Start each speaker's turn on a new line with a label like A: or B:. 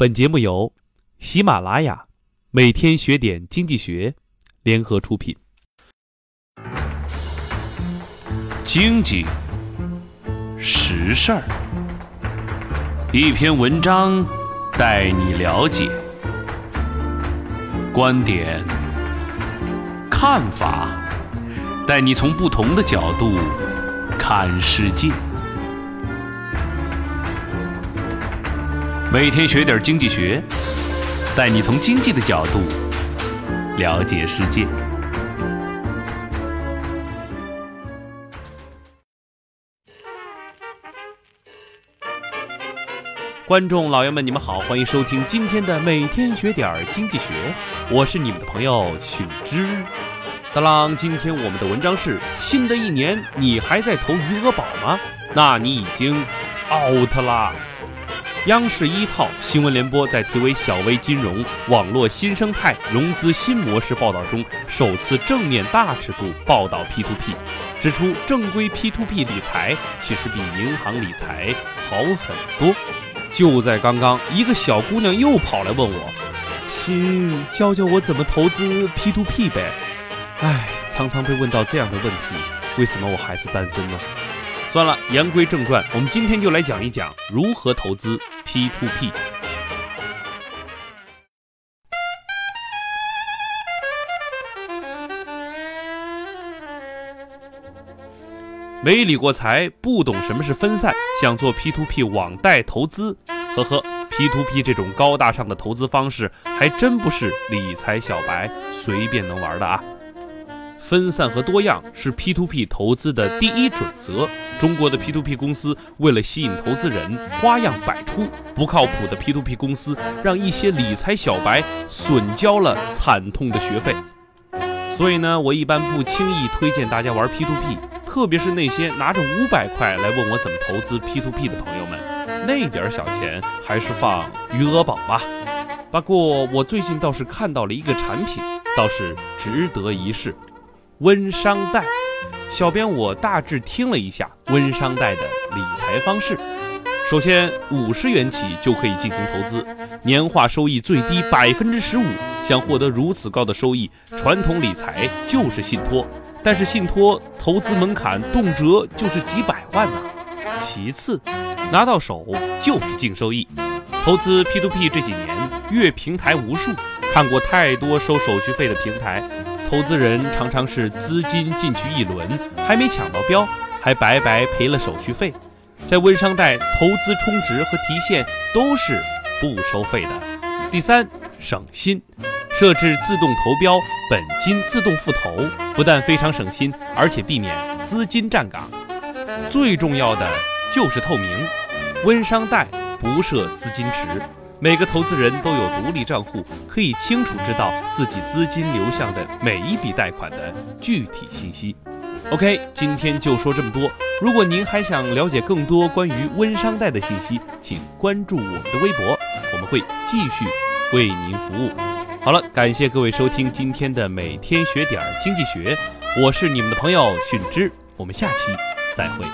A: 本节目由喜马拉雅、每天学点经济学联合出品。
B: 经济实事儿，一篇文章带你了解观点、看法，带你从不同的角度看世界。每天学点经济学，带你从经济的角度了解世界。
A: 观众老爷们，你们好，欢迎收听今天的每天学点经济学，我是你们的朋友许之。当啷，今天我们的文章是：新的一年你还在投余额宝吗？那你已经 out 啦。央视一套新闻联播在题为“小微金融网络新生态融资新模式”报道中，首次正面大尺度报道 P2P，指出正规 P2P 理财其实比银行理财好很多。就在刚刚，一个小姑娘又跑来问我：“亲，教教我怎么投资 P2P 呗？”唉，常常被问到这样的问题，为什么我还是单身呢？算了，言归正传，我们今天就来讲一讲如何投资 P2P。没理过财，不懂什么是分散，想做 P2P 网贷投资，呵呵，P2P 这种高大上的投资方式，还真不是理财小白随便能玩的啊！分散和多样是 P2P 投资的第一准则。中国的 P2P 公司为了吸引投资人，花样百出。不靠谱的 P2P 公司让一些理财小白损交了惨痛的学费。所以呢，我一般不轻易推荐大家玩 P2P，特别是那些拿着五百块来问我怎么投资 P2P 的朋友们，那点小钱还是放余额宝吧。不过我最近倒是看到了一个产品，倒是值得一试。温商贷，小编我大致听了一下温商贷的理财方式。首先，五十元起就可以进行投资，年化收益最低百分之十五。想获得如此高的收益，传统理财就是信托，但是信托投资门槛动辄就是几百万呢。其次，拿到手就是净收益。投资 P2P 这几年，阅平台无数，看过太多收手续费的平台。投资人常常是资金进去一轮，还没抢到标，还白白赔了手续费。在温商贷，投资充值和提现都是不收费的。第三，省心，设置自动投标，本金自动复投，不但非常省心，而且避免资金站岗。最重要的就是透明，温商贷不设资金池。每个投资人都有独立账户，可以清楚知道自己资金流向的每一笔贷款的具体信息。OK，今天就说这么多。如果您还想了解更多关于温商贷的信息，请关注我们的微博，我们会继续为您服务。好了，感谢各位收听今天的每天学点经济学，我是你们的朋友迅之，我们下期再会。